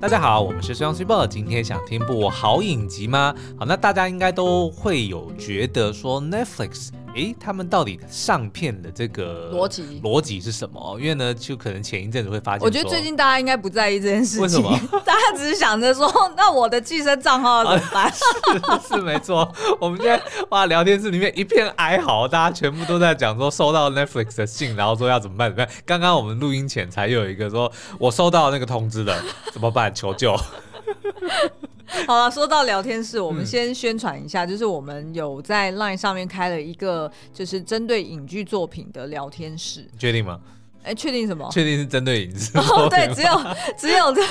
大家好，我们是虽阳虽报，今天想听部好影集吗？好，那大家应该都会有觉得说 Netflix。诶，他们到底上片的这个逻辑逻辑是什么？因为呢，就可能前一阵子会发现，我觉得最近大家应该不在意这件事情。为什么？大家只是想着说，那我的寄生账号要怎么办？啊、是是没错。我们现在哇，聊天室里面一片哀嚎，大家全部都在讲说收到 Netflix 的信，然后说要怎么办？怎么办？刚刚我们录音前才有一个说，我收到那个通知了，怎么办？求救。好了，说到聊天室，我们先宣传一下，嗯、就是我们有在 Line 上面开了一个，就是针对影剧作品的聊天室。确定吗？哎、欸，确定什么？确定是针对影视。哦，对，只有只有这。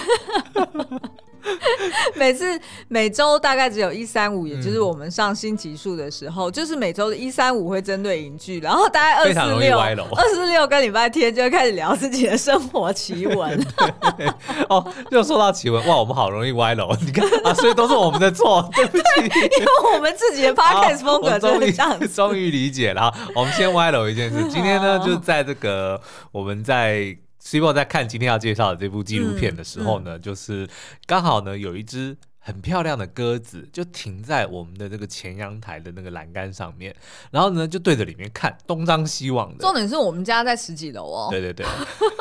每次每周大概只有一三五，也就是我们上新集数的时候，嗯、就是每周的一三五会针对影剧，然后大概二四六、二四六跟礼拜天就会开始聊自己的生活奇闻。哦，又说到奇闻，哇，我们好容易歪楼，你看啊，所以都是我们的错，对不起，因为我们自己的 podcast 风格终于这样子，终于理解了。我们先歪楼一件事，今天呢，就在这个我们在。希望在看今天要介绍的这部纪录片的时候呢，就是刚好呢有一只很漂亮的鸽子就停在我们的这个前阳台的那个栏杆上面，然后呢就对着里面看，东张西望的。重点是我们家在十几楼哦。对对对。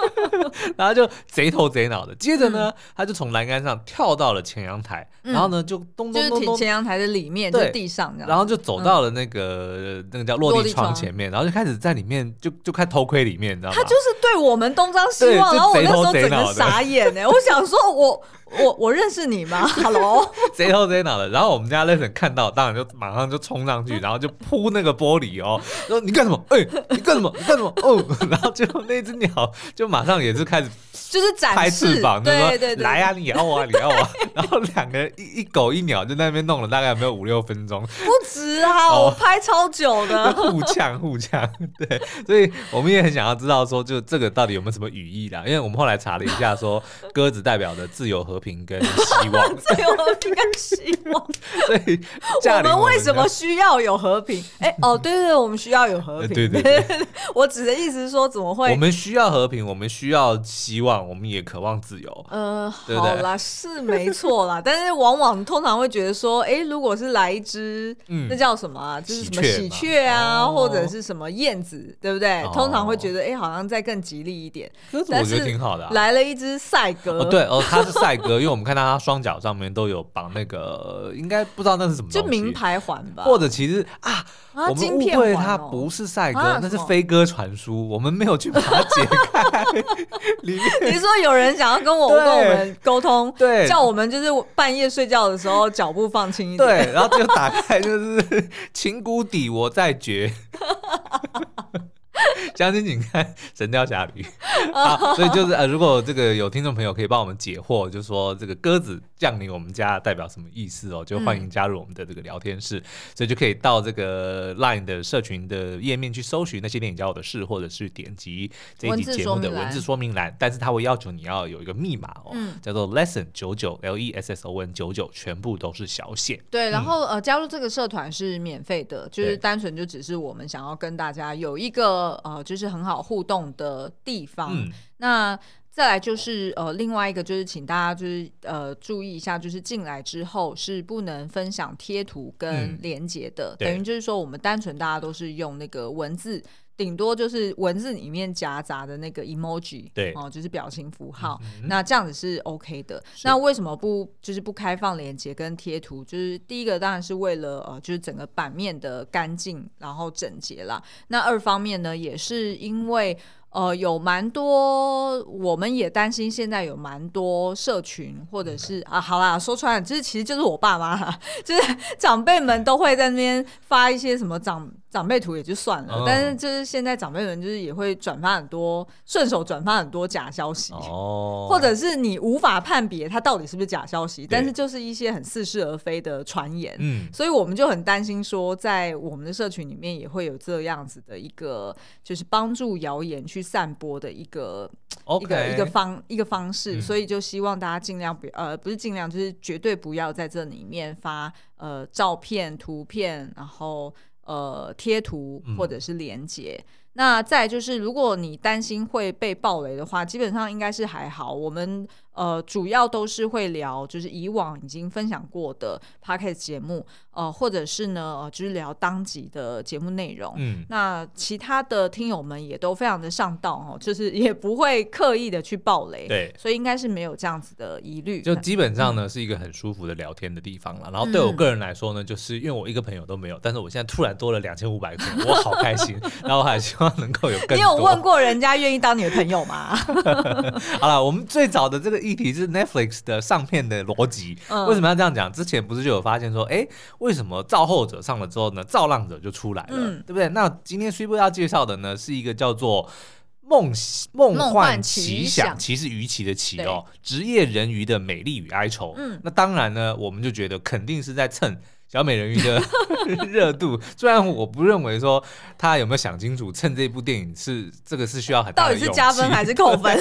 然后就贼头贼脑的，接着呢，他就从栏杆上跳到了前阳台，然后呢就咚咚咚咚，前阳台的里面，在地上，然后就走到了那个那个叫落地窗前面，然后就开始在里面就就开始偷窥里面，你知道吗？他就是对我们东张西望，然后我那时候整个傻眼呢，我想说我我我认识你吗？Hello，贼头贼脑的，然后我们家 Lesson 看到，当然就马上就冲上去，然后就扑那个玻璃哦，说你干什么？哎，你干什么？你干什么？哦，然后就那只鸟就马上也是开始。就是展示，翅膀，对对对，来啊，你咬我啊，你咬我啊，然后两个人一一狗一鸟就在那边弄了大概有没有五六分钟，不止啊，我拍超久的，互呛互呛，对，所以我们也很想要知道说，就这个到底有没有什么语义啦？因为我们后来查了一下，说鸽子代表的自由、和平跟希望，自由、和平跟希望，所以我们为什么需要有和平？哎，哦，对对，我们需要有和平，对对对，我指的意思是说，怎么会？我们需要和平，我们需要希望。我们也渴望自由。呃，对对好啦，是没错啦，但是往往通常会觉得说，哎，如果是来一只，嗯、那叫什么啊？就是什么喜鹊啊，哦、或者是什么燕子，对不对？哦、通常会觉得，哎，好像再更吉利一点。但是我觉得挺好的、啊。来了一只赛鸽、哦，对哦，它是赛鸽，因为我们看到他双脚上面都有绑那个，应该不知道那是什么就名牌环吧？或者其实啊。我们误会他不是赛鸽，那是飞鸽传书。我们没有去把它解开。里面你说有人想要跟我跟我们沟通，对，叫我们就是半夜睡觉的时候脚步放轻一点，对，然后就打开，就是情谷底我在绝。将军请看《神雕侠侣》啊，所以就是呃，如果这个有听众朋友可以帮我们解惑，就是说这个鸽子降临我们家代表什么意思哦，就欢迎加入我们的这个聊天室，嗯、所以就可以到这个 Line 的社群的页面去搜寻那些电影教我的事，或者是点击这一集节目的文字说明栏，但是他会要求你要有一个密码哦，嗯、叫做 Lesson 九九 L E S S O N 九九，全部都是小写。对，然后呃，加入这个社团是免费的，就是单纯就只是我们想要跟大家有一个呃。就是很好互动的地方。嗯、那再来就是呃，另外一个就是请大家就是呃注意一下，就是进来之后是不能分享贴图跟连接的。嗯、等于就是说，我们单纯大家都是用那个文字，顶多就是文字里面夹杂的那个 emoji，对哦、呃，就是表情符号。嗯、那这样子是 OK 的。那为什么不就是不开放连接跟贴图？就是第一个当然是为了呃，就是整个版面的干净然后整洁啦。那二方面呢，也是因为。呃，有蛮多，我们也担心现在有蛮多社群，或者是啊，好啦，说出来，就是其实就是我爸妈，就是长辈们都会在那边发一些什么长。长辈图也就算了，但是就是现在长辈们就是也会转发很多，顺手转发很多假消息，哦，或者是你无法判别它到底是不是假消息，但是就是一些很似是而非的传言，嗯，所以我们就很担心说，在我们的社群里面也会有这样子的一个，就是帮助谣言去散播的一个一个一个方一个方式，所以就希望大家尽量不呃不是尽量就是绝对不要在这里面发呃照片、图片，然后。呃，贴图或者是连接。嗯、那再就是，如果你担心会被暴雷的话，基本上应该是还好。我们呃，主要都是会聊，就是以往已经分享过的 podcast 节目，呃，或者是呢，呃，就是聊当集的节目内容。嗯，那其他的听友们也都非常的上道哦，就是也不会刻意的去爆雷，对，所以应该是没有这样子的疑虑。就基本上呢，嗯、是一个很舒服的聊天的地方了。然后对我个人来说呢，就是因为我一个朋友都没有，但是我现在突然多了两千五百个，我好开心。然后我还希望能够有更多。你有问过人家愿意当你的朋友吗？好了，我们最早的这个。议题是 Netflix 的上片的逻辑，为什么要这样讲？之前不是就有发现说，哎，为什么造后者上了之后呢，造浪者就出来了，嗯、对不对？那今天 Super 要介绍的呢，是一个叫做梦梦幻奇想，其是鱼鳍的鳍哦，职业人鱼的美丽与哀愁。嗯，那当然呢，我们就觉得肯定是在蹭。小美人鱼的 热度，虽然我不认为说他有没有想清楚，趁这部电影是这个是需要很到底是加分还是扣分？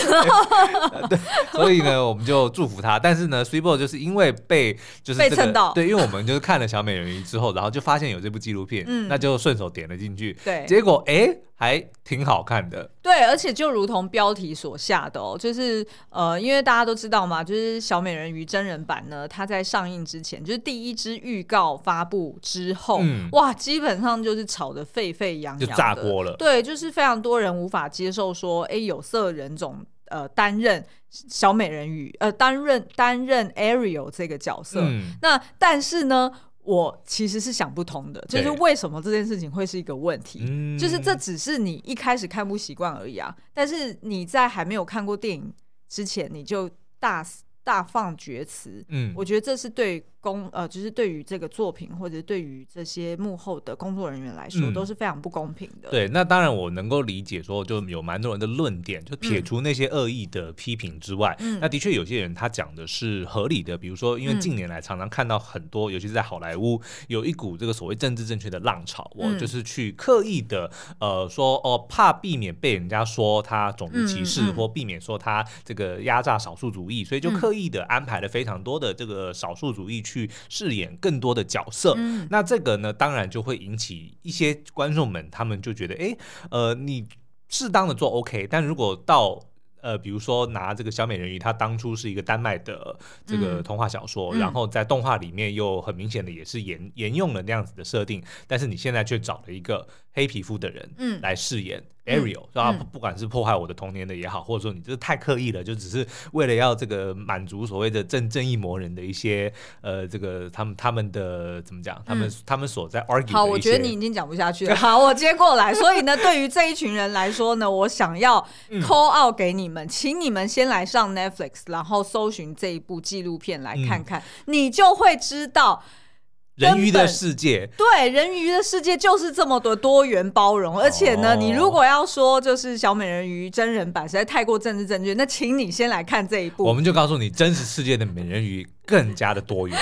对，所以呢，我们就祝福他。但是呢，Swee 就是因为被就是、这个、被蹭到，对，因为我们就是看了小美人鱼之后，然后就发现有这部纪录片，嗯，那就顺手点了进去，对，结果哎。还挺好看的，对，而且就如同标题所下的哦，就是呃，因为大家都知道嘛，就是小美人鱼真人版呢，它在上映之前，就是第一支预告发布之后，嗯、哇，基本上就是炒得沸沸扬扬，就炸锅了。对，就是非常多人无法接受说，哎，有色人种呃担任小美人鱼，呃，担任担任 Ariel 这个角色。嗯、那但是呢？我其实是想不通的，就是为什么这件事情会是一个问题？对就是这只是你一开始看不习惯而已啊。但是你在还没有看过电影之前，你就大大放厥词。嗯，我觉得这是对。公呃，就是对于这个作品，或者对于这些幕后的工作人员来说，嗯、都是非常不公平的。对，那当然我能够理解，说就有蛮多人的论点，就撇除那些恶意的批评之外，嗯、那的确有些人他讲的是合理的。比如说，因为近年来常常看到很多，嗯、尤其是在好莱坞，有一股这个所谓政治正确的浪潮，我、嗯、就是去刻意的呃说哦，怕避免被人家说他种族歧视，或避免说他这个压榨少数主义，所以就刻意的安排了非常多的这个少数主义去。去饰演更多的角色，嗯、那这个呢，当然就会引起一些观众们，他们就觉得，哎，呃，你适当的做 OK，但如果到呃，比如说拿这个小美人鱼，它当初是一个丹麦的这个童话小说，嗯、然后在动画里面又很明显的也是沿沿用了那样子的设定，但是你现在却找了一个黑皮肤的人，嗯，来饰演。Ariel，是吧？不管是破坏我的童年的也好，或者说你这太刻意了，就只是为了要这个满足所谓的正正义魔人的一些呃，这个他们他们的怎么讲？他们、嗯、他们所在 argue 好，我觉得你已经讲不下去了。好，我接过来。所以呢，对于这一群人来说呢，我想要 call out 给你们，嗯、请你们先来上 Netflix，然后搜寻这一部纪录片来看看，嗯、你就会知道。人鱼的世界，对，人鱼的世界就是这么多多元包容，而且呢，你如果要说就是小美人鱼真人版实在太过政治正确，那请你先来看这一部。我们就告诉你，真实世界的美人鱼更加的多元。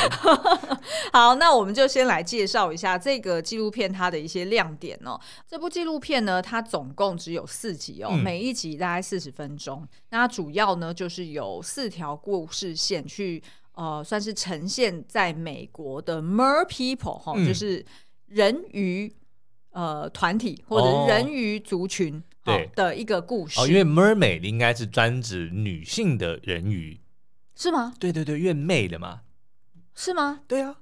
好，那我们就先来介绍一下这个纪录片它的一些亮点哦。这部纪录片呢，它总共只有四集哦，每一集大概四十分钟。嗯、那主要呢就是有四条故事线去。呃，算是呈现在美国的 Mer People 哈、嗯，就是人鱼呃团体或者人鱼族群对的一个故事。哦，因为 Mermaid 应该是专指女性的人鱼，是吗？对对对，因为 maid 嘛，是吗？对啊。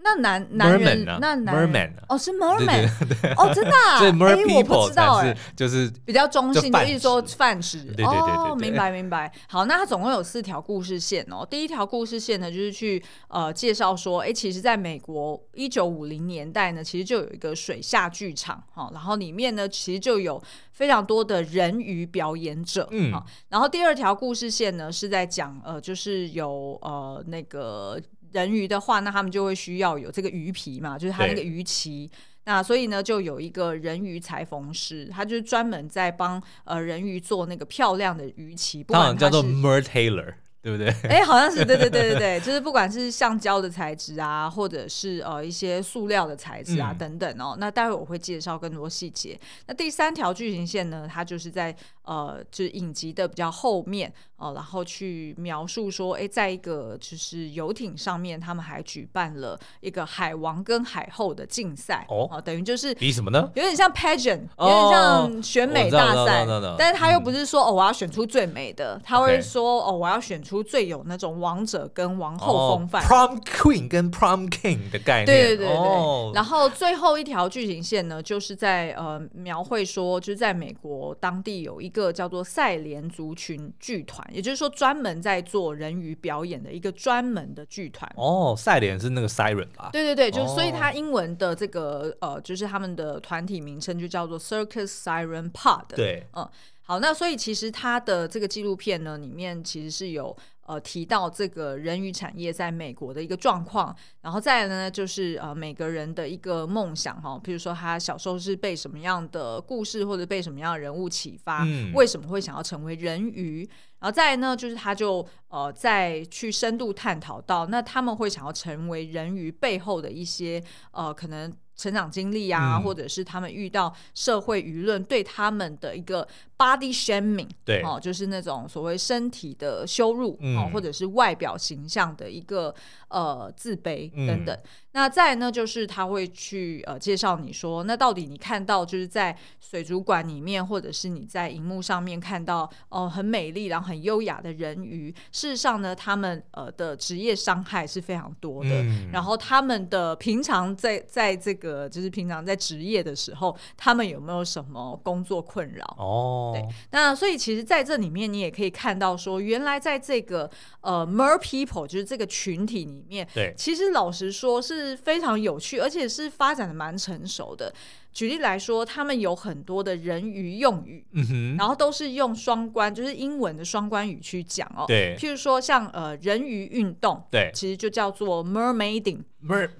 那男男人，那男人哦，是 merman 哦，真的，所以 mer people 才是就是比较中性，就意思说泛指。哦，明白明白。好，那它总共有四条故事线哦。第一条故事线呢，就是去呃介绍说，哎，其实在美国一九五零年代呢，其实就有一个水下剧场哈，然后里面呢，其实就有非常多的人鱼表演者。嗯，然后第二条故事线呢，是在讲呃，就是有呃那个。人鱼的话，那他们就会需要有这个鱼皮嘛，就是它那个鱼鳍。那所以呢，就有一个人鱼裁缝师，他就是专门在帮呃人鱼做那个漂亮的鱼鳍。不管他叫做 Mer Taylor。对不对？哎，好像是对对对对对，就是不管是橡胶的材质啊，或者是呃一些塑料的材质啊、嗯、等等哦。那待会我会介绍更多细节。那第三条剧情线呢，它就是在呃就是影集的比较后面哦、呃，然后去描述说，哎，在一个就是游艇上面，他们还举办了一个海王跟海后的竞赛哦、呃，等于就是比什么呢？有点像 pageant，有点像选美大赛，但是他又不是说哦我要选出最美的，他会说哦我要选出。最有那种王者跟王后风范。哦，Prom Queen 跟 Prom King 的概念。对对对对。哦，然后最后一条剧情线呢，就是在呃描绘说，就是在美国当地有一个叫做赛莲族群剧团，也就是说专门在做人鱼表演的一个专门的剧团。哦，赛莲是那个 Siren 吧？对对对，就所以它英文的这个呃，就是他们的团体名称就叫做 Circus Siren Pod。对，嗯。好，那所以其实他的这个纪录片呢，里面其实是有呃提到这个人鱼产业在美国的一个状况，然后再来呢就是呃每个人的一个梦想哈，比如说他小时候是被什么样的故事或者被什么样的人物启发，嗯、为什么会想要成为人鱼，然后再来呢就是他就呃再去深度探讨到那他们会想要成为人鱼背后的一些呃可能。成长经历啊，嗯、或者是他们遇到社会舆论对他们的一个 body shaming，对，哦，就是那种所谓身体的羞辱，哦，嗯、或者是外表形象的一个呃自卑等等。嗯那再呢，就是他会去呃介绍你说，那到底你看到就是在水族馆里面，或者是你在荧幕上面看到哦、呃、很美丽然后很优雅的人鱼，事实上呢，他们呃的职业伤害是非常多的。嗯、然后他们的平常在在这个就是平常在职业的时候，他们有没有什么工作困扰？哦，对。那所以其实在这里面你也可以看到说，原来在这个呃 Mer People 就是这个群体里面，对，其实老实说是。非常有趣，而且是发展的蛮成熟的。举例来说，他们有很多的人鱼用语，嗯哼，然后都是用双关，就是英文的双关语去讲哦。对，譬如说像呃人鱼运动，对，其实就叫做 mermaiding。mer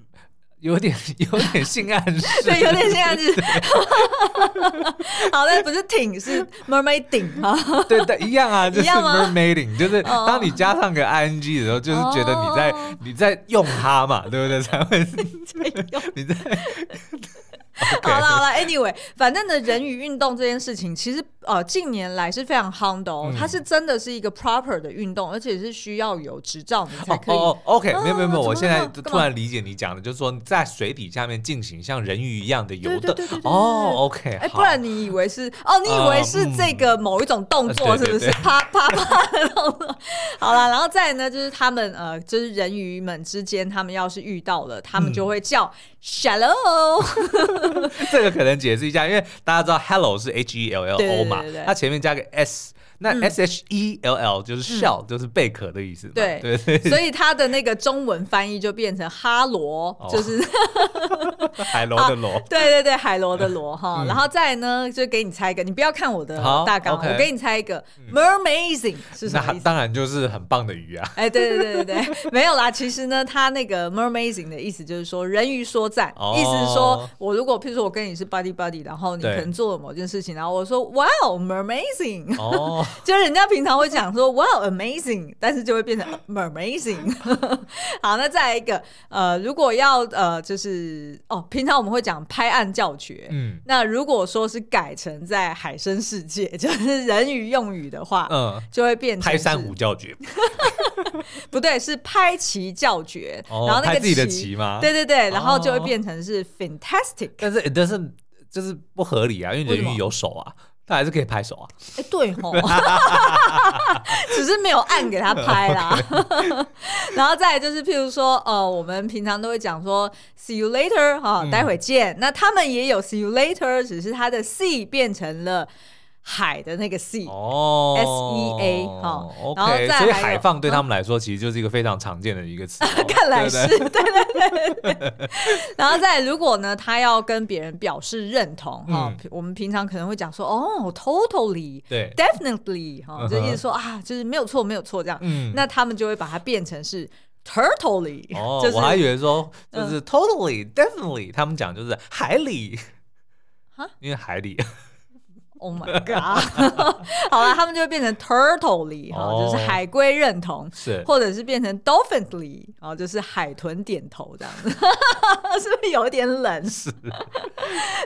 有点 有点性暗示，对，有点性暗示。好，那不是挺是 mermaiding 啊？对对，一样啊，就是 mermaiding，就是当你加上个 ing 的时候，就是觉得你在你在用它嘛，对不对？才会你在。好了好了，Anyway，反正呢，人鱼运动这件事情，其实呃近年来是非常夯的哦。嗯、它是真的是一个 proper 的运动，而且是需要有执照你才可以。哦，哦，OK，没有没有没有，我现在突然理解你讲的，就是说在水底下面进行像人鱼一样的游动。哦，OK，哎，不然你以为是哦？你以为是这个某一种动作是不是？啪啪啪的动作。好了，然后再呢，就是他们呃，就是人鱼们之间，他们要是遇到了，他们就会叫 Shallow。这个可能解释一下，因为大家知道 hello 是 H E L L O 嘛，它前面加个 S，那 S H E L L 就是 shell，就是贝壳的意思。对对对，所以它的那个中文翻译就变成哈罗，就是 海螺的螺。对对对，海螺的螺哈。然后再呢，就给你猜一个，你不要看我的大纲，我给你猜一个，mermazing 是什么意思？当然就是很棒的鱼啊。哎，对对对对对，没有啦。其实呢，它那个 mermazing 的意思就是说人鱼说赞，意思是说我如果譬如说我跟你是 buddy buddy，然后你可能做了某件事情，然后我说 wow mermazing，哦，就是人家平常会讲说 wow amazing，但是就会变成 mermazing。好，那再来一个，呃，如果要呃，就是哦，平常我们会讲拍案叫绝，嗯，那如果说是改成在海生世界，就是人鱼用语的话，嗯，就会变成拍珊瑚叫绝，不对，是拍旗叫绝，然后那个自己的旗吗？对对对，然后就会变成是 fantastic，但是但是就是不合理啊，因为人鱼有手啊。他还是可以拍手啊！哎，对吼，只是没有按给他拍啦。然后再来就是，譬如说，呃，我们平常都会讲说 “see you later” 哈，待会见。那他们也有 “see you later”，只是他的 “see” 变成了。海的那个 sea 哦，S E A 哈，OK，所以海放对他们来说其实就是一个非常常见的一个词，看来是对对对。然后再如果呢，他要跟别人表示认同哈，我们平常可能会讲说哦，totally，对，definitely 哈，就意思说啊，就是没有错，没有错这样。嗯，那他们就会把它变成是 turtly。哦，我还以为说就是 totally，definitely，他们讲就是海里，因为海里。Oh my god！好了，他们就会变成 turtlely 哈，就是海龟认同，是，或者是变成 dolphinly 哦，就是海豚点头这样子，是不是有点冷？是。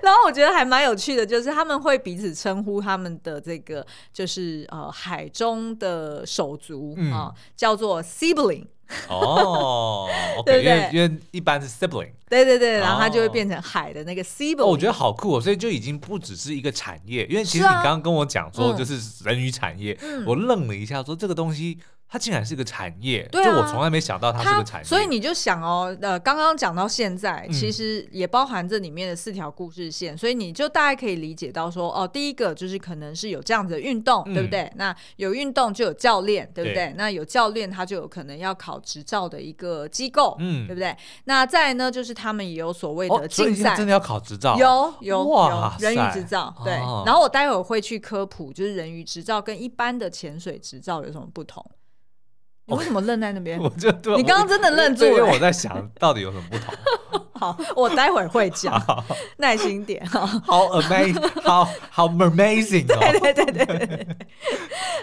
然后我觉得还蛮有趣的，就是他们会彼此称呼他们的这个，就是呃海中的手足啊，叫做 sibling。哦，对不对？因为一般是 sibling，对对对，然后它就会变成海的那个 sibling。我觉得好酷哦，所以就已经不只是一个产业。因为其实你刚刚跟我讲说，就是人鱼产业，我愣了一下，说这个东西它竟然是个产业，对啊，就我从来没想到它是个产业。所以你就想哦，呃，刚刚讲到现在，其实也包含这里面的四条故事线，嗯、所以你就大概可以理解到说，哦，第一个就是可能是有这样子的运动，嗯、对不对？那有运动就有教练，对不对？对，那有教练，他就有可能要考执照的一个机构，嗯，对不对？那再来呢，就是他们也有所谓的竞赛，哦、真的要考执照，有有有人鱼执照，对。哦、然后我待会儿会去科普，就是人鱼执照跟一般的潜水执照有什么不同。你为什么愣在那边？我就你刚刚真的愣住了，因为我在想到底有什么不同。好，我待会儿会讲，耐心点哈。好 amazing，好好 amazing，对对对对对。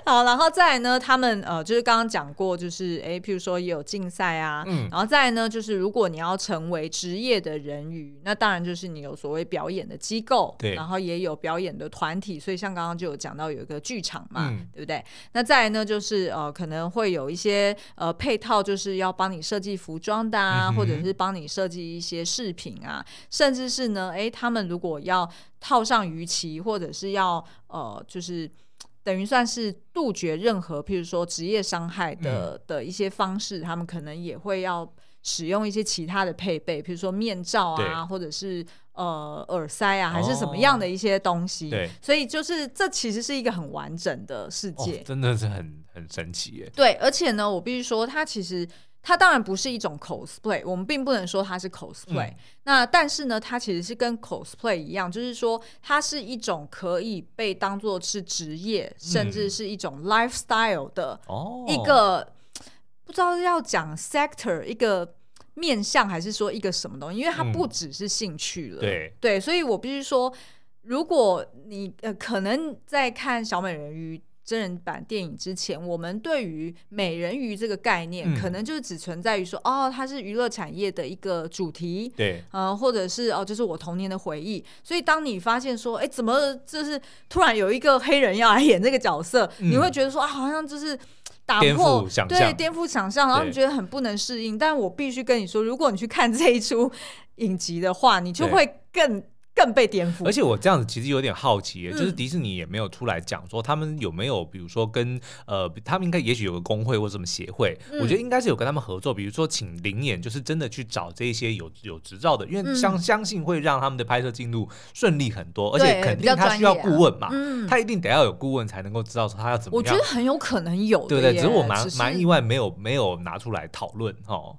好，然后再来呢，他们呃，就是刚刚讲过，就是哎，譬如说也有竞赛啊，嗯，然后再来呢，就是如果你要成为职业的人鱼，那当然就是你有所谓表演的机构，对，然后也有表演的团体，所以像刚刚就有讲到有一个剧场嘛，对不对？那再来呢，就是呃，可能会有一些呃配套，就是要帮你设计服装的啊，或者是帮你设计一些。饰品啊，甚至是呢，诶，他们如果要套上鱼鳍，或者是要呃，就是等于算是杜绝任何，譬如说职业伤害的、嗯、的一些方式，他们可能也会要使用一些其他的配备，譬如说面罩啊，或者是呃耳塞啊，还是什么样的一些东西。哦、对，所以就是这其实是一个很完整的世界，哦、真的是很很神奇耶。对，而且呢，我必须说，它其实。它当然不是一种 cosplay，我们并不能说它是 cosplay。嗯、那但是呢，它其实是跟 cosplay 一样，就是说它是一种可以被当做是职业，嗯、甚至是一种 lifestyle 的一个、哦、不知道要讲 sector 一个面向，还是说一个什么东西？因为它不只是兴趣了。嗯、对对，所以我必须说，如果你呃可能在看小美人鱼。真人版电影之前，我们对于美人鱼这个概念，嗯、可能就是只存在于说，哦，它是娱乐产业的一个主题，对，呃，或者是哦，就是我童年的回忆。所以，当你发现说，哎，怎么就是突然有一个黑人要来演这个角色，嗯、你会觉得说，啊，好像就是打破对颠覆想象，然后你觉得很不能适应。但我必须跟你说，如果你去看这一出影集的话，你就会更。更被颠覆，而且我这样子其实有点好奇，嗯、就是迪士尼也没有出来讲说他们有没有，比如说跟呃，他们应该也许有个工会或什么协会，嗯、我觉得应该是有跟他们合作，比如说请灵眼，就是真的去找这些有有执照的，因为相、嗯、相信会让他们的拍摄进度顺利很多，而且肯定他需要顾问嘛，啊嗯、他一定得要有顾问才能够知道说他要怎么样。我觉得很有可能有，对不对？只是我蛮蛮意外，没有没有拿出来讨论哈。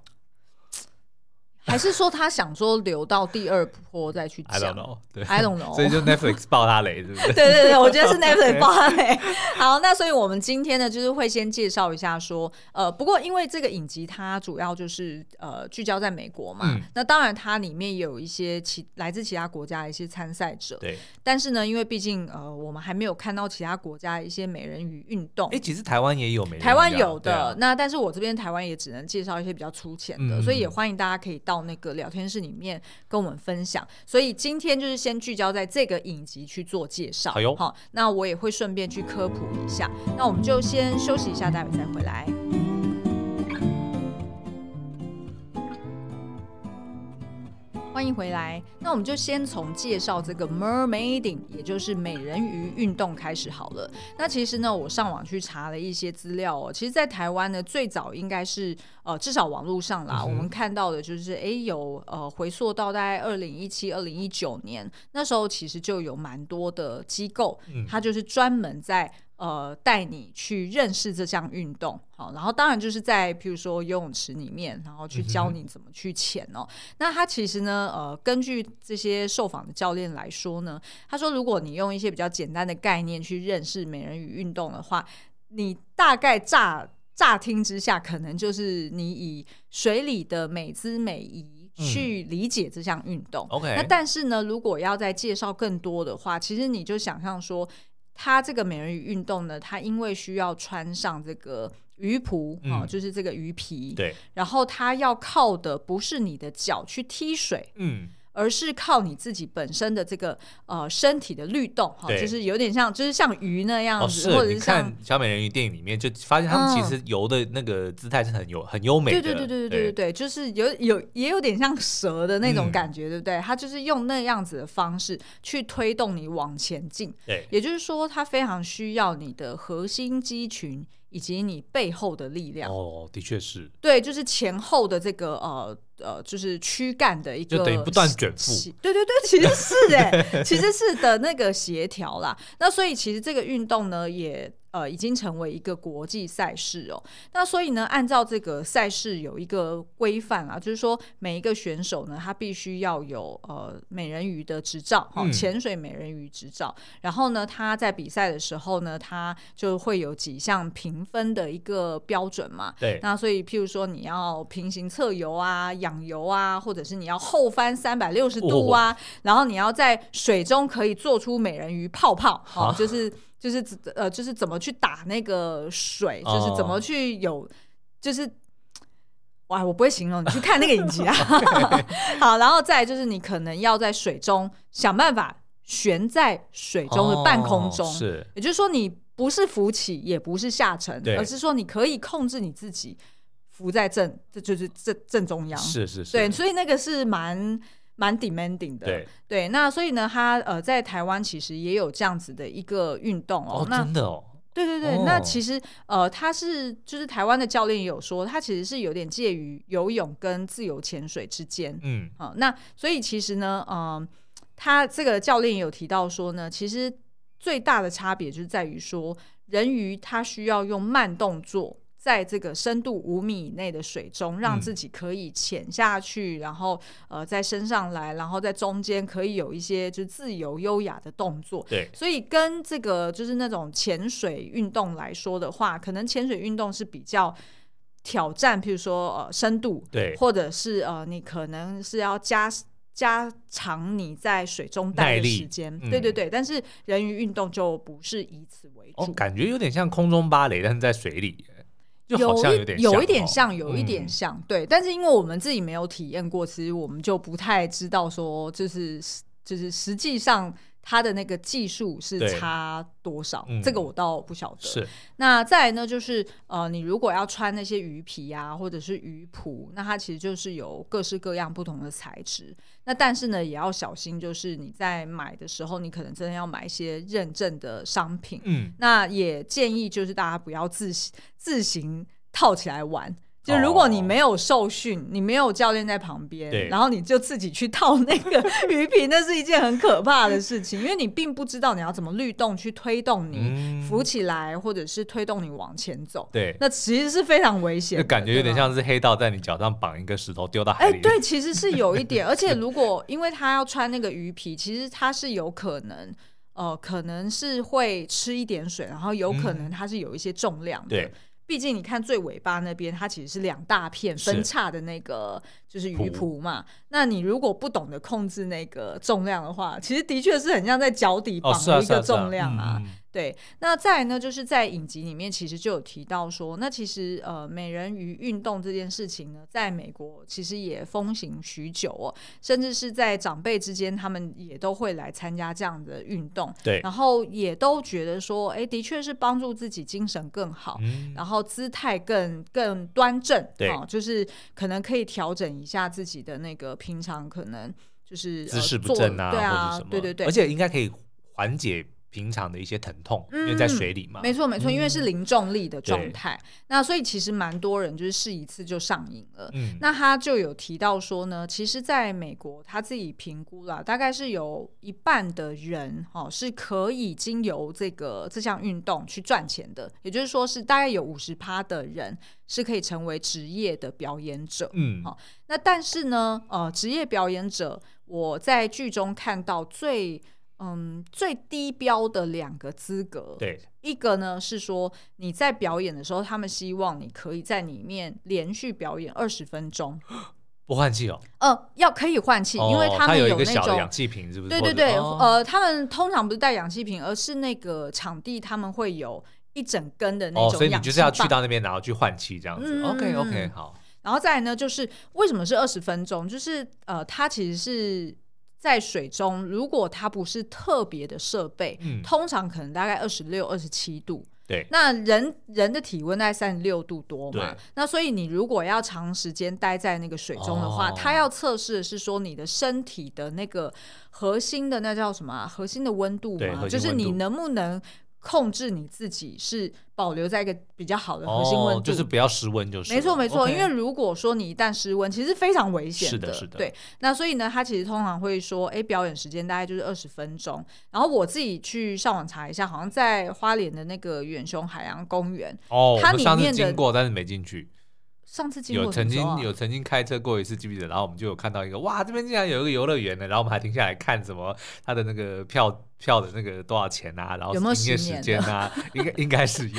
还是说他想说留到第二波再去讲？I don't know，对，I don't know。所以就 Netflix 爆他雷，是不是？对对对，我觉得是 Netflix 爆他雷。好，那所以我们今天呢，就是会先介绍一下说，呃，不过因为这个影集它主要就是呃聚焦在美国嘛，嗯、那当然它里面也有一些其来自其他国家的一些参赛者，对。但是呢，因为毕竟呃我们还没有看到其他国家的一些美人鱼运动，哎、欸，其实台湾也有美人鱼，台湾有的。啊、那但是我这边台湾也只能介绍一些比较粗浅的，嗯、所以也欢迎大家可以到那个聊天室里面跟我们分享，所以今天就是先聚焦在这个影集去做介绍。好那我也会顺便去科普一下。那我们就先休息一下，待会再回来。欢迎回来。那我们就先从介绍这个 mermaiding，也就是美人鱼运动开始好了。那其实呢，我上网去查了一些资料哦。其实，在台湾呢，最早应该是呃，至少网络上啦，嗯、我们看到的就是，哎，有呃，回溯到大概二零一七、二零一九年那时候，其实就有蛮多的机构，嗯、它就是专门在。呃，带你去认识这项运动，好，然后当然就是在譬如说游泳池里面，然后去教你怎么去潜哦。嗯、那他其实呢，呃，根据这些受访的教练来说呢，他说，如果你用一些比较简单的概念去认识美人鱼运动的话，你大概乍乍听之下，可能就是你以水里的美姿美仪去理解这项运动。OK，、嗯、那但是呢，如果要再介绍更多的话，其实你就想象说。它这个美人鱼运动呢，它因为需要穿上这个鱼蹼啊、嗯。哦，就是这个鱼皮，对，然后它要靠的不是你的脚去踢水，嗯，而是靠你自己本身的这个呃身体的律动哈，就是有点像就是像鱼那样子，哦、或者是像看小美人鱼电影里面就发现他们其实游的那个姿态是很优很优美的，对对对对对对对，就是有有也有点像蛇的那种感觉，嗯、对不对？它就是用那样子的方式去推动你往前进，对，也就是说它非常需要你的核心肌群。以及你背后的力量哦，的确是，对，就是前后的这个呃。呃，就是躯干的一个，就等于不断卷腹。对对对，其实是哎，其实是的那个协调啦。那所以其实这个运动呢，也呃已经成为一个国际赛事哦。那所以呢，按照这个赛事有一个规范啊，就是说每一个选手呢，他必须要有呃美人鱼的执照，哈、哦，潜水美人鱼执照。嗯、然后呢，他在比赛的时候呢，他就会有几项评分的一个标准嘛。对。那所以，譬如说你要平行侧游啊，仰游啊，或者是你要后翻三百六十度啊，哦、然后你要在水中可以做出美人鱼泡泡，哦，就是就是呃，就是怎么去打那个水，哦、就是怎么去有，就是哇，我不会形容，你去看那个影集啊。好，然后再就是你可能要在水中想办法悬在水中的半空中，哦、是，也就是说你不是浮起，也不是下沉，而是说你可以控制你自己。浮在正，这就是正正中央，是是是，对，所以那个是蛮蛮 demanding 的，对对。那所以呢，他呃在台湾其实也有这样子的一个运动哦，哦那真的哦，对对对。哦、那其实呃，他是就是台湾的教练也有说，他其实是有点介于游泳跟自由潜水之间，嗯好、呃。那所以其实呢，嗯、呃，他这个教练也有提到说呢，其实最大的差别就是在于说，人鱼他需要用慢动作。在这个深度五米以内的水中，让自己可以潜下去，嗯、然后呃再升上来，然后在中间可以有一些就是自由优雅的动作。对，所以跟这个就是那种潜水运动来说的话，可能潜水运动是比较挑战，譬如说呃深度，对，或者是呃你可能是要加加长你在水中待的时间。嗯、对对对，但是人鱼运动就不是以此为主。哦，感觉有点像空中芭蕾，但是在水里。有一有一点像，有一点像，嗯、对，但是因为我们自己没有体验过，其实我们就不太知道说，就是就是实际上。它的那个技术是差多少？嗯、这个我倒不晓得。是。那再来呢，就是呃，你如果要穿那些鱼皮啊，或者是鱼蹼，那它其实就是有各式各样不同的材质。那但是呢，也要小心，就是你在买的时候，你可能真的要买一些认证的商品。嗯。那也建议就是大家不要自行自行套起来玩。就如果你没有受训，哦、你没有教练在旁边，然后你就自己去套那个鱼皮，那是一件很可怕的事情，因为你并不知道你要怎么律动去推动你浮起来，或者是推动你往前走。对，那其实是非常危险的，感觉有点像是黑道在你脚上绑一个石头丢到海里。哎，对，其实是有一点，而且如果因为他要穿那个鱼皮，其实他是有可能，呃，可能是会吃一点水，然后有可能它是有一些重量的。毕竟你看最尾巴那边，它其实是两大片分叉的那个，就是鱼蹼嘛。那你如果不懂得控制那个重量的话，其实的确是很像在脚底绑一个重量啊。对，那再来呢，就是在影集里面其实就有提到说，那其实呃美人鱼运动这件事情呢，在美国其实也风行许久哦，甚至是在长辈之间，他们也都会来参加这样的运动。对，然后也都觉得说，哎，的确是帮助自己精神更好，嗯、然后姿态更更端正。对、哦，就是可能可以调整一下自己的那个平常可能就是姿势不正啊，对啊，对对对，而且应该可以缓解。平常的一些疼痛，因为在水里嘛，没错没错，因为是零重力的状态，那所以其实蛮多人就是试一次就上瘾了。嗯，那他就有提到说呢，其实在美国他自己评估了，大概是有一半的人哦是可以经由这个这项运动去赚钱的，也就是说是大概有五十趴的人是可以成为职业的表演者。嗯，好，那但是呢，呃，职业表演者我在剧中看到最。嗯，最低标的两个资格，对，一个呢是说你在表演的时候，他们希望你可以在里面连续表演二十分钟，不换气哦。嗯、呃，要可以换气，哦、因为他们有那个小的氧气瓶，是不是？对对对，哦、呃，他们通常不是带氧气瓶，而是那个场地他们会有一整根的那种所以你就是要去到那边，然后去换气这样子。嗯、OK OK，好。然后再来呢，就是为什么是二十分钟？就是呃，它其实是在水中，如果它不是特别的设备，嗯，通常可能大概二十六、二十七度。对，那人人的体温在三十六度多嘛？那所以你如果要长时间待在那个水中的话，哦、它要测试的是说你的身体的那个核心的那叫什么、啊？核心的温度嘛，就是你能不能。控制你自己是保留在一个比较好的核心温度，哦，就是不要失温就是。没错没错因为如果说你一旦失温，其实非常危险的。是的，是的。对，那所以呢，他其实通常会说，哎，表演时间大概就是二十分钟。然后我自己去上网查一下，好像在花莲的那个远雄海洋公园，哦，它里面经过，但是没进去。上次经过有曾经有曾经开车过一次，记不记得？然后我们就有看到一个，哇，这边竟然有一个游乐园呢！然后我们还停下来看什么，它的那个票。票的那个多少钱啊？然后营业时间啊？有 有应该应该是有。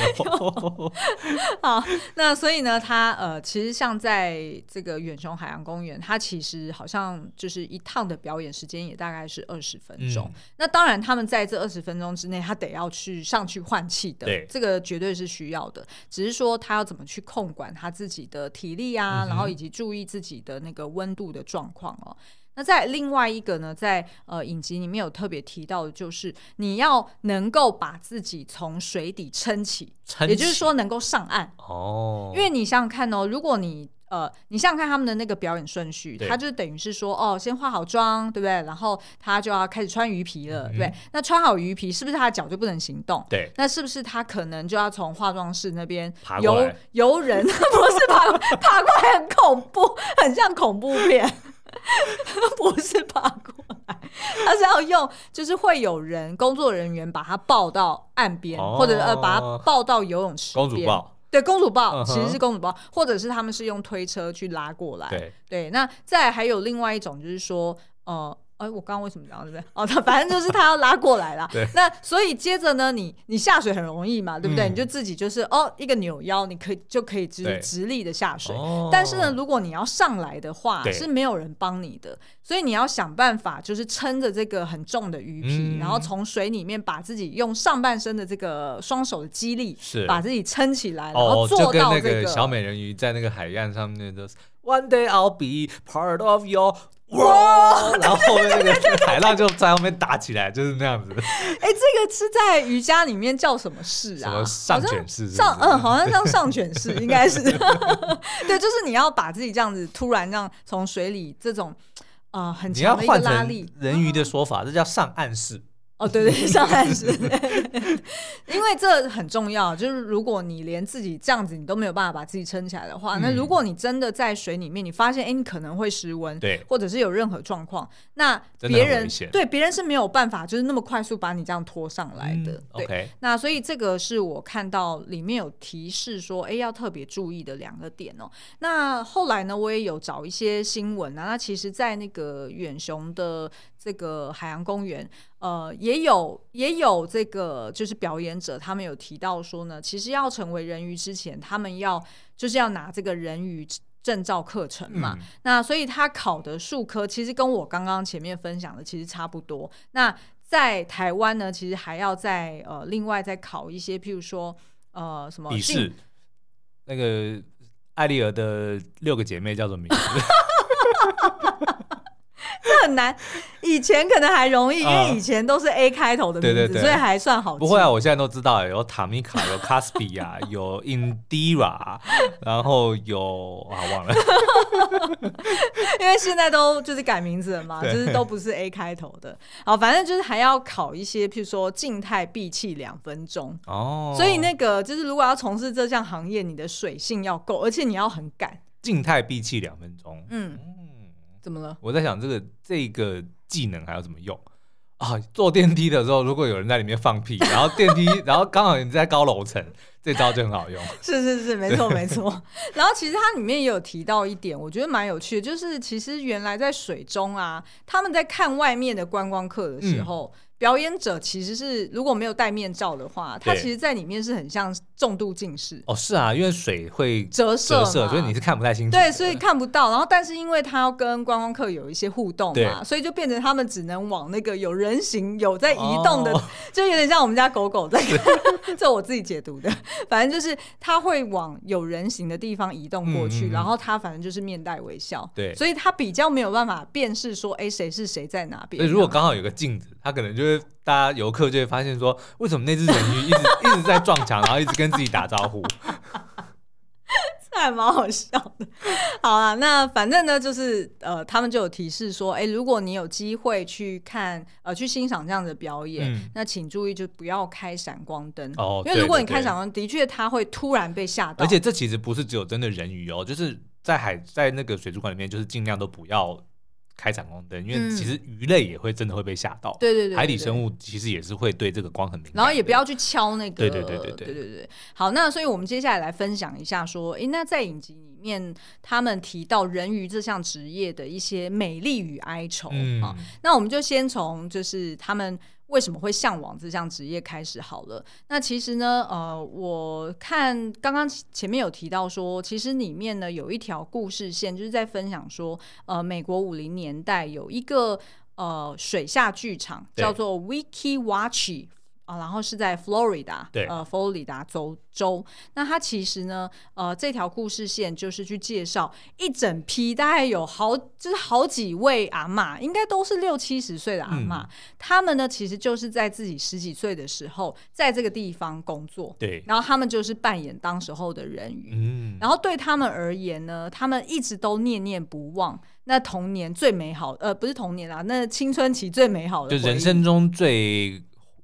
好，那所以呢，它呃，其实像在这个远雄海洋公园，它其实好像就是一趟的表演时间也大概是二十分钟。嗯、那当然，他们在这二十分钟之内，他得要去上去换气的，这个绝对是需要的。只是说他要怎么去控管他自己的体力啊，嗯、然后以及注意自己的那个温度的状况哦。那在另外一个呢，在呃影集里面有特别提到的，就是你要能够把自己从水底撑起，撑起也就是说能够上岸哦。因为你想想看哦，如果你呃，你想想看他们的那个表演顺序，他就等于是说哦，先化好妆，对不对？然后他就要开始穿鱼皮了，嗯、对。那穿好鱼皮，是不是他的脚就不能行动？对。那是不是他可能就要从化妆室那边游游人？不是爬爬过来，很恐怖，很像恐怖片。不是爬过来，他是要用，就是会有人工作人员把他抱到岸边，哦、或者呃把他抱到游泳池边。公主抱，对，公主抱其实是公主抱，或者是他们是用推车去拉过来。对，对，那再还有另外一种，就是说，呃。哎，我刚刚为什么讲对不对？哦，他反正就是他要拉过来了。对。那所以接着呢，你你下水很容易嘛，对不对？嗯、你就自己就是哦，一个扭腰，你可以就可以直直立的下水。哦、但是呢，如果你要上来的话，是没有人帮你的，所以你要想办法，就是撑着这个很重的鱼皮，嗯、然后从水里面把自己用上半身的这个双手的肌力，是把自己撑起来，然后做到这个、小美人鱼在那个海岸上面的、就是、One day I'll be part of your 哇！然后后面那个海浪就在后面打起来，就是那样子。哎，这个是在瑜伽里面叫什么式啊？什么上卷式？上嗯，好像像上卷式，应该是。对，就是你要把自己这样子突然这样从水里这种啊、呃、很强的一个拉力。人鱼的说法，这叫上岸式。哦，对对，上岸式，因为这很重要。就是如果你连自己这样子你都没有办法把自己撑起来的话，嗯、那如果你真的在水里面，你发现哎，你可能会失温，对，或者是有任何状况，那别人对别人是没有办法，就是那么快速把你这样拖上来的。嗯、对，okay 那所以这个是我看到里面有提示说，哎，要特别注意的两个点哦。那后来呢，我也有找一些新闻啊，那其实，在那个远雄的。这个海洋公园，呃，也有也有这个就是表演者，他们有提到说呢，其实要成为人鱼之前，他们要就是要拿这个人鱼证照课程嘛。嗯、那所以他考的数科其实跟我刚刚前面分享的其实差不多。那在台湾呢，其实还要再呃另外再考一些，譬如说呃什么笔试，那个艾丽儿的六个姐妹叫做名字。这很难，以前可能还容易，因为以前都是 A 开头的名字，对对对，所以还算好。不会啊，我现在都知道，有塔米卡，有卡斯比亚，有 Indira，然后有啊忘了，因为现在都就是改名字了嘛，就是都不是 A 开头的。好，反正就是还要考一些，譬如说静态闭气两分钟哦。所以那个就是如果要从事这项行业，你的水性要够，而且你要很赶。静态闭气两分钟，嗯。怎么了？我在想这个这个技能还要怎么用啊？坐电梯的时候，如果有人在里面放屁，然后电梯，然后刚好你在高楼层，这招就很好用。是是是，没错没错。然后其实它里面也有提到一点，我觉得蛮有趣的，就是其实原来在水中啊，他们在看外面的观光客的时候。嗯表演者其实是如果没有戴面罩的话，他其实在里面是很像重度近视。哦，是啊，因为水会折射，折射所以你是看不太清楚。对，所以看不到。然后，但是因为他要跟观光客有一些互动嘛，所以就变成他们只能往那个有人形、有在移动的，哦、就有点像我们家狗狗在看。这我自己解读的，反正就是他会往有人形的地方移动过去，嗯、然后他反正就是面带微笑。对，所以他比较没有办法辨识说，哎，谁是谁在哪边。所以如果刚好有个镜子，他可能就会。大家游客就会发现说，为什么那只人鱼一直一直在撞墙，然后一直跟自己打招呼？这还蛮好笑的。好啊，那反正呢，就是呃，他们就有提示说，哎、欸，如果你有机会去看呃去欣赏这样的表演，嗯、那请注意就不要开闪光灯哦，因为如果你开闪光灯，的确它会突然被吓到。而且这其实不是只有真的人鱼哦，就是在海在那个水族馆里面，就是尽量都不要。开闪光灯，因为其实鱼类也会真的会被吓到。对对对，海底生物其实也是会对这个光很敏感。然后也不要去敲那个。对对对对对对对。好，那所以我们接下来来分享一下，说，诶，那在影集里面，他们提到人鱼这项职业的一些美丽与哀愁啊。那我们就先从就是他们。为什么会向往这项职业开始好了？那其实呢，呃，我看刚刚前面有提到说，其实里面呢有一条故事线，就是在分享说，呃，美国五零年代有一个呃水下剧场叫做然后是在佛罗里达，对，呃，佛罗里达州州。那它其实呢，呃，这条故事线就是去介绍一整批，大概有好，就是好几位阿妈，应该都是六七十岁的阿妈。嗯、他们呢，其实就是在自己十几岁的时候，在这个地方工作。对。然后他们就是扮演当时候的人鱼。嗯。然后对他们而言呢，他们一直都念念不忘那童年最美好，呃，不是童年啊，那青春期最美好的，就人生中最。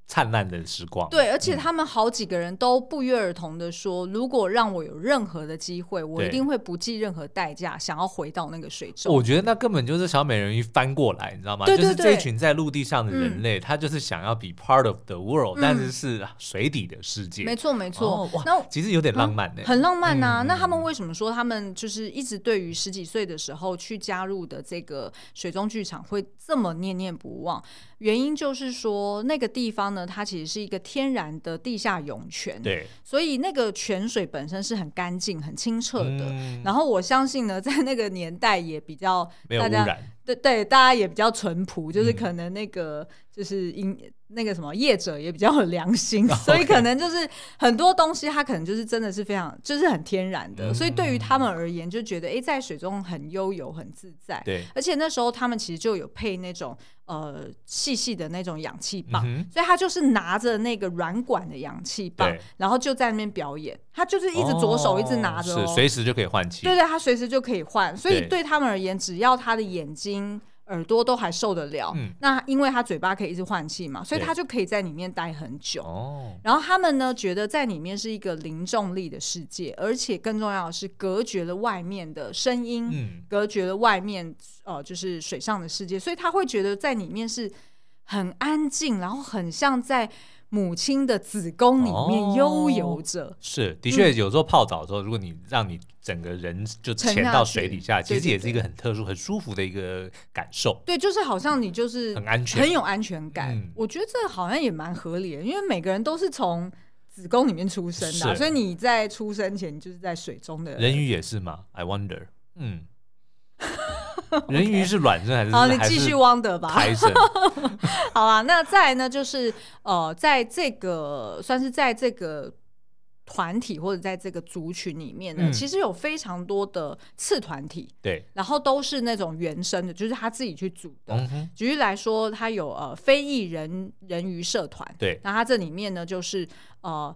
灿烂的时光，对，而且他们好几个人都不约而同的说，嗯、如果让我有任何的机会，我一定会不计任何代价，想要回到那个水中。我觉得那根本就是小美人鱼翻过来，你知道吗？对对对，就是这一群在陆地上的人类，嗯、他就是想要 be part of the world，、嗯、但是是水底的世界。没错没错，那其实有点浪漫呢、嗯，很浪漫呐、那他们为什么说他们就是一直对于十几岁的时候去加入的这个水中剧场会这么念念不忘？原因就是说，那个地方呢，它其实是一个天然的地下涌泉，对，所以那个泉水本身是很干净、很清澈的。嗯、然后我相信呢，在那个年代也比较没有污染，对对，大家也比较淳朴，就是可能那个就是因。那个什么业者也比较有良心，所以可能就是很多东西，它可能就是真的是非常就是很天然的，所以对于他们而言，就觉得哎，在水中很悠游、很自在。对，而且那时候他们其实就有配那种呃细细的那种氧气棒，所以他就是拿着那个软管的氧气棒，然后就在那边表演。他就是一直左手一直拿着，是随时就可以换气。对对，他随时就可以换，所以对他们而言，只要他的眼睛。耳朵都还受得了，嗯、那因为他嘴巴可以一直换气嘛，所以他就可以在里面待很久。哦然后他们呢觉得在里面是一个零重力的世界，而且更重要的是隔绝了外面的声音，嗯、隔绝了外面呃就是水上的世界，所以他会觉得在里面是很安静，然后很像在。母亲的子宫里面悠游着，哦，是的确，有时候泡澡的时候，嗯、如果你让你整个人就潜到水底下，下其实也是一个很特殊、很舒服的一个感受。对，就是好像你就是很安全、很有安全感。嗯、我觉得这好像也蛮合理的，因为每个人都是从子宫里面出生的，是所以你在出生前你就是在水中的。人鱼也是吗？I wonder，嗯。人鱼是卵生还是？好，你继续 wonder 吧。胎生。好啊，那再来呢？就是呃，在这个算是在这个团体或者在这个族群里面呢，嗯、其实有非常多的次团体。对。然后都是那种原生的，就是他自己去组的。举例来说，他有呃非裔人人鱼社团。对。那他这里面呢，就是呃。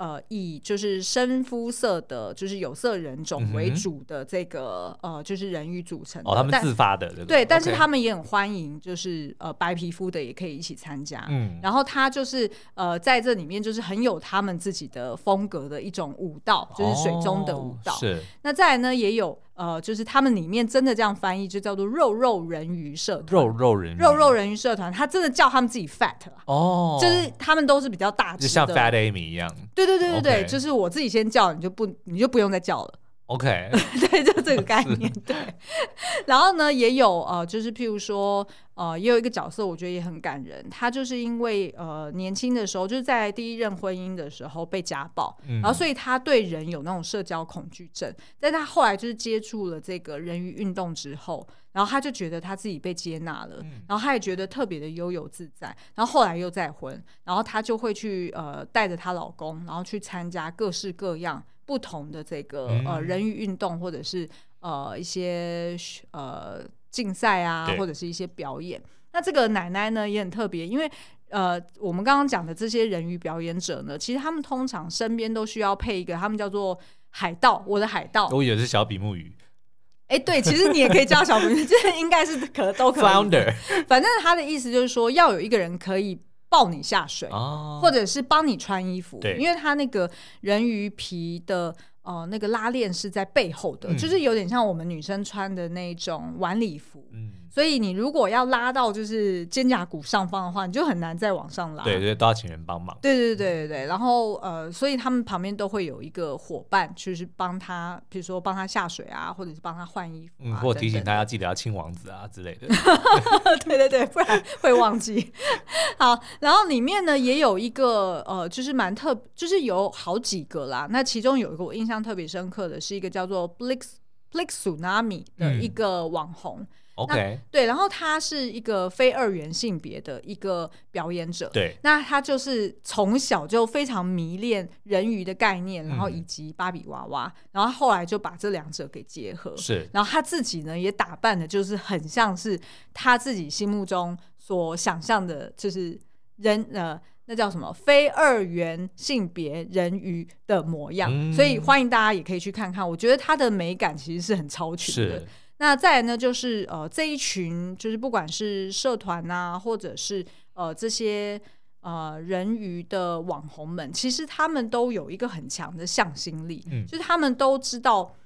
呃，以就是深肤色的，就是有色人种为主的这个、嗯、呃，就是人鱼组成的。哦，他们自发的，对，对，但是他们也很欢迎，就是呃白皮肤的也可以一起参加。嗯，然后他就是呃在这里面就是很有他们自己的风格的一种舞蹈，就是水中的舞蹈。哦、是。那再来呢，也有。呃，就是他们里面真的这样翻译，就叫做肉肉人鱼社团。肉肉人肉肉人鱼社团，他真的叫他们自己 fat 哦，就是他们都是比较大就像 Fat Amy 一样。对对对对对.就是我自己先叫，你就不你就不用再叫了。OK，对，就这个概念。对，然后呢，也有呃，就是譬如说，呃，也有一个角色，我觉得也很感人。他就是因为呃年轻的时候，就是在第一任婚姻的时候被家暴，嗯、然后所以他对人有那种社交恐惧症。但他后来就是接触了这个人鱼运动之后，然后他就觉得他自己被接纳了，嗯、然后他也觉得特别的悠游自在。然后后来又再婚，然后他就会去呃带着她老公，然后去参加各式各样。不同的这个呃人鱼运动，或者是呃一些呃竞赛啊，或者是一些表演。那这个奶奶呢也很特别，因为呃我们刚刚讲的这些人鱼表演者呢，其实他们通常身边都需要配一个，他们叫做海盗，我的海盗。我以为是小比目鱼。哎，对，其实你也可以叫小比目鱼，这应该是可都可以。Founder，反正他的意思就是说，要有一个人可以。抱你下水，哦、或者是帮你穿衣服，因为它那个人鱼皮的呃那个拉链是在背后的，嗯、就是有点像我们女生穿的那种晚礼服。嗯所以你如果要拉到就是肩胛骨上方的话，你就很难再往上拉。对对，都要请人帮忙。对对对对对。然后呃，所以他们旁边都会有一个伙伴，就是帮他，比如说帮他下水啊，或者是帮他换衣服啊，嗯，或提醒他要记得要亲王子啊之类的。对对对，不然会忘记。好，然后里面呢也有一个呃，就是蛮特，就是有好几个啦。那其中有一个我印象特别深刻的是一个叫做 Blix Blix Tsunami 的一个网红。嗯 OK，对，然后他是一个非二元性别的一个表演者，对，那他就是从小就非常迷恋人鱼的概念，然后以及芭比娃娃，嗯、然后后来就把这两者给结合，是，然后他自己呢也打扮的，就是很像是他自己心目中所想象的，就是人呃，那叫什么非二元性别人鱼的模样，嗯、所以欢迎大家也可以去看看，我觉得他的美感其实是很超群的。那再来呢，就是呃这一群，就是不管是社团呐、啊，或者是呃这些呃人鱼的网红们，其实他们都有一个很强的向心力，嗯，就是他们都知道。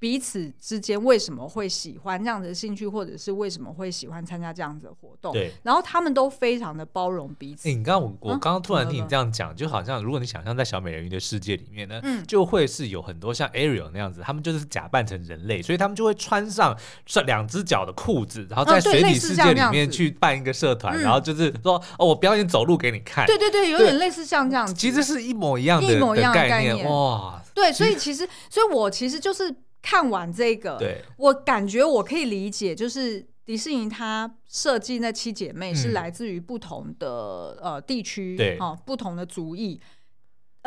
彼此之间为什么会喜欢这样的兴趣，或者是为什么会喜欢参加这样子的活动？对，然后他们都非常的包容彼此。欸、你刚刚我我刚刚突然听你这样讲，嗯、就好像如果你想象在小美人鱼的世界里面呢，嗯、就会是有很多像 Ariel 那样子，他们就是假扮成人类，所以他们就会穿上这两只脚的裤子，然后在水底世界里面去办一个社团，嗯、然后就是说哦，我表演走路给你看。对对对，有点类似像这样子，其实是一模一样的，一模一样的概念，概念哇。对，所以其实，所以我其实就是。看完这个，对我感觉我可以理解，就是迪士尼它设计那七姐妹是来自于不同的、嗯、呃地区，对，哦，不同的族裔。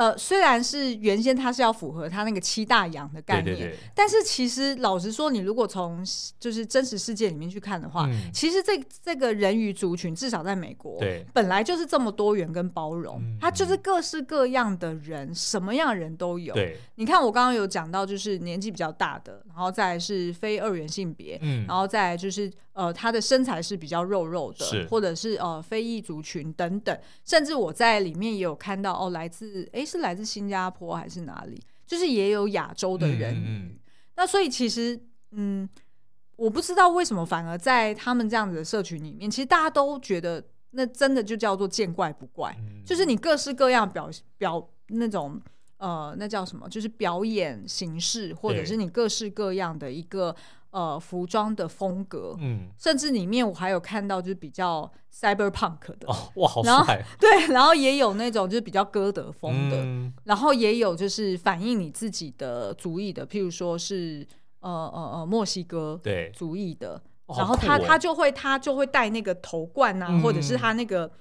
呃，虽然是原先它是要符合它那个七大洋的概念，对对对，但是其实老实说，你如果从就是真实世界里面去看的话，嗯、其实这这个人鱼族群至少在美国，对，本来就是这么多元跟包容，嗯、它就是各式各样的人，嗯、什么样的人都有。对，你看我刚刚有讲到，就是年纪比较大的，然后再来是非二元性别，嗯，然后再来就是。呃，他的身材是比较肉肉的，或者是呃非裔族群等等，甚至我在里面也有看到哦，来自诶是来自新加坡还是哪里？就是也有亚洲的人。嗯嗯、那所以其实嗯，我不知道为什么反而在他们这样子的社群里面，其实大家都觉得那真的就叫做见怪不怪，嗯、就是你各式各样表表那种呃那叫什么，就是表演形式，或者是你各式各样的一个。呃，服装的风格，嗯，甚至里面我还有看到就是比较 cyberpunk 的，哦，哇，好帅，对，然后也有那种就是比较歌德风的，嗯、然后也有就是反映你自己的族裔的，譬如说是呃呃呃墨西哥对族裔的，对然后他、哦、他就会他就会戴那个头冠啊，嗯、或者是他那个。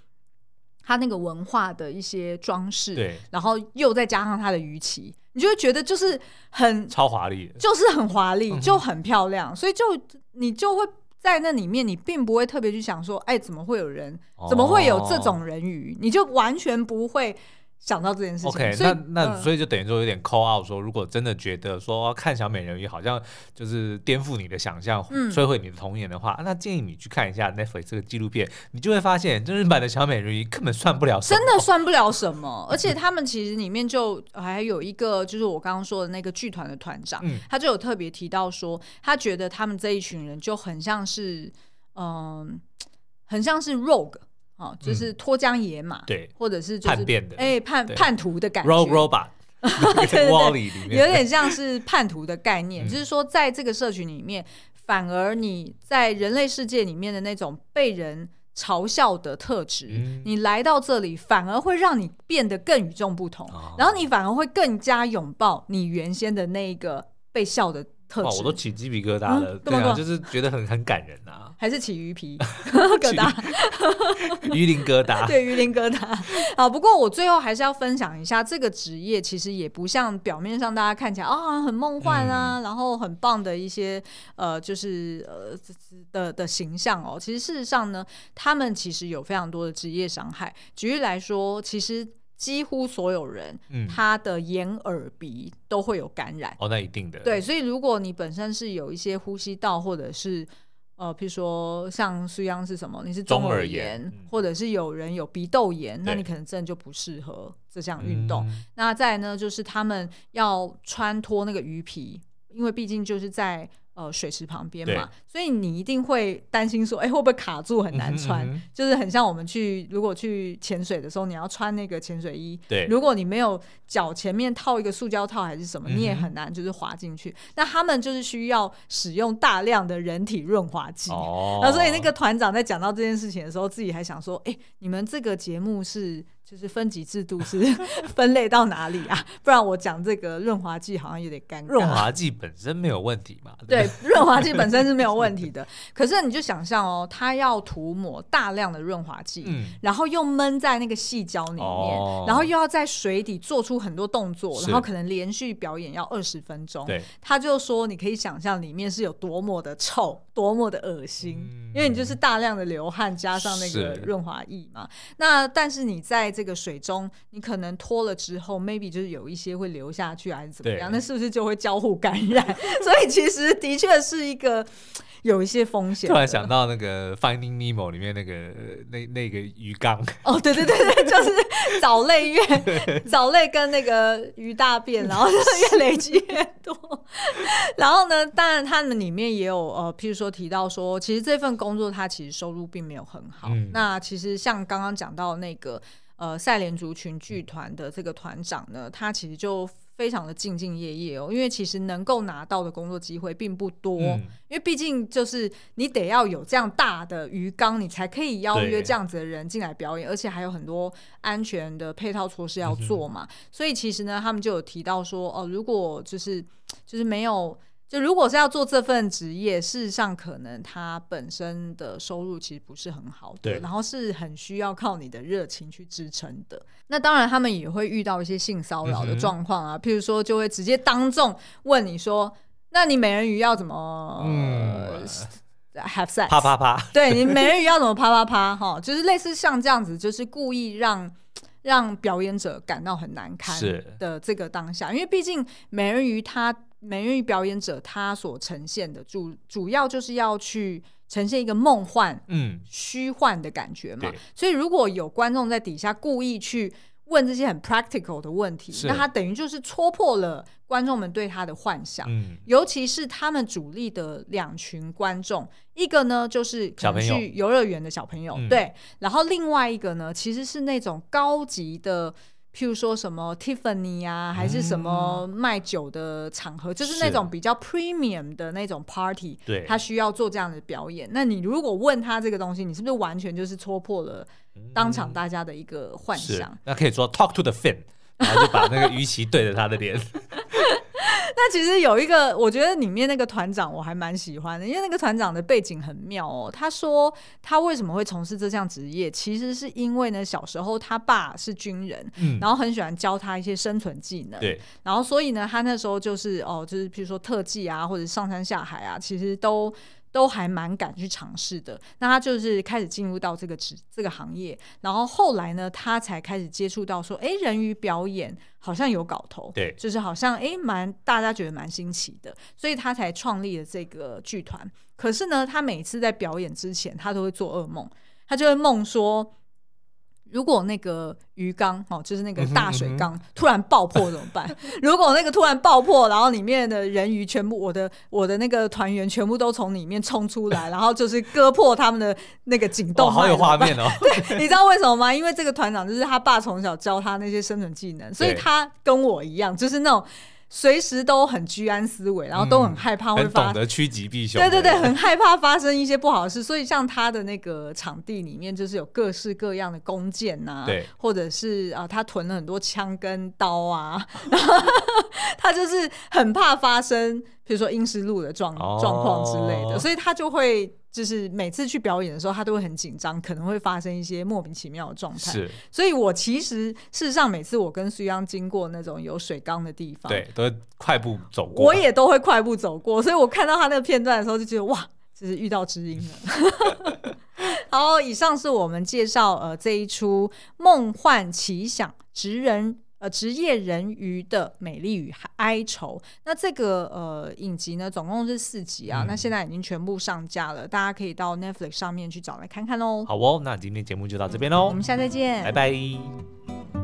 他那个文化的一些装饰，对，然后又再加上他的鱼鳍，你就会觉得就是很超华丽，就是很华丽，就很漂亮，嗯、所以就你就会在那里面，你并不会特别去想说，哎，怎么会有人，怎么会有这种人鱼，哦、你就完全不会。想到这件事情，OK，那那所以就等于说有点 call out 说，如果真的觉得说看小美人鱼好像就是颠覆你的想象，摧毁你的童年的话，那建议你去看一下 Netflix 这个纪录片，你就会发现真人版的小美人鱼根本算不了什么，真的算不了什么。而且他们其实里面就还有一个，就是我刚刚说的那个剧团的团长，他就有特别提到说，他觉得他们这一群人就很像是，嗯，很像是 Rogue。哦，就是脱缰野马，对，或者是就是叛变的，哎，叛叛徒的感觉。Robot，对对对有点像是叛徒的概念，就是说在这个社群里面，反而你在人类世界里面的那种被人嘲笑的特质，你来到这里，反而会让你变得更与众不同，然后你反而会更加拥抱你原先的那一个被笑的。哇，我都起鸡皮疙瘩了，嗯、对啊，就是觉得很很感人啊，还是起鱼皮 疙瘩，鱼鳞疙瘩，对，鱼鳞疙瘩。啊，不过我最后还是要分享一下，这个职业其实也不像表面上大家看起来啊、哦、很梦幻啊，嗯、然后很棒的一些呃，就是呃的的形象哦。其实事实上呢，他们其实有非常多的职业伤害。举例来说，其实。几乎所有人，嗯、他的眼耳鼻都会有感染。哦，那一定的。对，所以如果你本身是有一些呼吸道，或者是呃，譬如说像苏央是什么，你是中耳炎，或者是有人有鼻窦炎，嗯、那你可能真的就不适合这项运动。嗯、那再呢，就是他们要穿脱那个鱼皮，因为毕竟就是在。呃，水池旁边嘛，所以你一定会担心说，哎、欸，会不会卡住很难穿？嗯哼嗯哼，就是很像我们去，如果去潜水的时候，你要穿那个潜水衣，对，如果你没有脚前面套一个塑胶套还是什么，嗯、你也很难就是滑进去。那他们就是需要使用大量的人体润滑剂，哦，然后所以那个团长在讲到这件事情的时候，自己还想说，哎、欸，你们这个节目是。就是分级制度是 分类到哪里啊？不然我讲这个润滑剂好像有点尴尬。润滑剂本身没有问题嘛？对，润滑剂本身是没有问题 的。可是你就想象哦，它要涂抹大量的润滑剂，嗯、然后又闷在那个细胶里面，哦、然后又要在水底做出很多动作，然后可能连续表演要二十分钟。对，他就说你可以想象里面是有多么的臭，多么的恶心，嗯、因为你就是大量的流汗加上那个润滑液嘛。那但是你在这个水中，你可能脱了之后，maybe 就是有一些会流下去，还是怎么样？那是不是就会交互感染？所以其实的确是一个有一些风险。突然想到那个《Finding Nemo》里面那个那那个鱼缸。哦，对对对对，就是藻类越藻类跟那个鱼大便，然后越 累积越多。然后呢，当然他们里面也有呃，譬如说提到说，其实这份工作它其实收入并没有很好。嗯、那其实像刚刚讲到那个。呃，赛莲族群剧团的这个团长呢，他其实就非常的兢兢业业哦，因为其实能够拿到的工作机会并不多，嗯、因为毕竟就是你得要有这样大的鱼缸，你才可以邀约这样子的人进来表演，而且还有很多安全的配套措施要做嘛，嗯、所以其实呢，他们就有提到说，哦、呃，如果就是就是没有。就如果是要做这份职业，事实上可能他本身的收入其实不是很好的，对然后是很需要靠你的热情去支撑的。那当然，他们也会遇到一些性骚扰的状况啊，嗯、譬如说就会直接当众问你说：“那你美人鱼要怎么、嗯、have sex？” 啪啪啪，对你美人鱼要怎么啪啪啪？哈，就是类似像这样子，就是故意让让表演者感到很难堪的这个当下，因为毕竟美人鱼它。美人鱼表演者他所呈现的主主要就是要去呈现一个梦幻、嗯，虚幻的感觉嘛。所以如果有观众在底下故意去问这些很 practical 的问题，那他等于就是戳破了观众们对他的幻想。嗯，尤其是他们主力的两群观众，一个呢就是去游乐园的小朋友，朋友对，然后另外一个呢其实是那种高级的。譬如说什么 Tiffany 啊，还是什么卖酒的场合，嗯、就是那种比较 premium 的那种 party，对，他需要做这样的表演。那你如果问他这个东西，你是不是完全就是戳破了当场大家的一个幻想？那可以说 talk to the fin，然后就把那个鱼鳍对着他的脸。那其实有一个，我觉得里面那个团长我还蛮喜欢的，因为那个团长的背景很妙哦。他说他为什么会从事这项职业，其实是因为呢，小时候他爸是军人，嗯，然后很喜欢教他一些生存技能，对，然后所以呢，他那时候就是哦，就是譬如说特技啊，或者上山下海啊，其实都。都还蛮敢去尝试的，那他就是开始进入到这个职这个行业，然后后来呢，他才开始接触到说，哎，人鱼表演好像有搞头，对，就是好像哎蛮大家觉得蛮新奇的，所以他才创立了这个剧团。可是呢，他每次在表演之前，他都会做噩梦，他就会梦说。如果那个鱼缸哦，就是那个大水缸突然爆破怎么办？如果那个突然爆破，然后里面的人鱼全部，我的我的那个团员全部都从里面冲出来，然后就是割破他们的那个颈动脉，好有画面哦。对，你知道为什么吗？因为这个团长就是他爸从小教他那些生存技能，所以他跟我一样，就是那种。随时都很居安思危，然后都很害怕会发，嗯、懂得趋吉避凶。对对对，很害怕发生一些不好的事。所以像他的那个场地里面，就是有各式各样的弓箭呐，啊，对，或者是啊，他囤了很多枪跟刀啊，他就是很怕发生，比如说阴湿路的状状况之类的，所以他就会。就是每次去表演的时候，他都会很紧张，可能会发生一些莫名其妙的状态。是，所以我其实事实上每次我跟苏央经过那种有水缸的地方，对，都会快步走过。我也都会快步走过，所以我看到他那个片段的时候，就觉得哇，这是遇到知音了。好，以上是我们介绍呃这一出《梦幻奇想职人》。呃，职业人鱼的美丽与哀愁。那这个呃影集呢，总共是四集啊。嗯、那现在已经全部上架了，大家可以到 Netflix 上面去找来看看喽。好哦，那今天节目就到这边喽、嗯，我们下次再见，拜拜。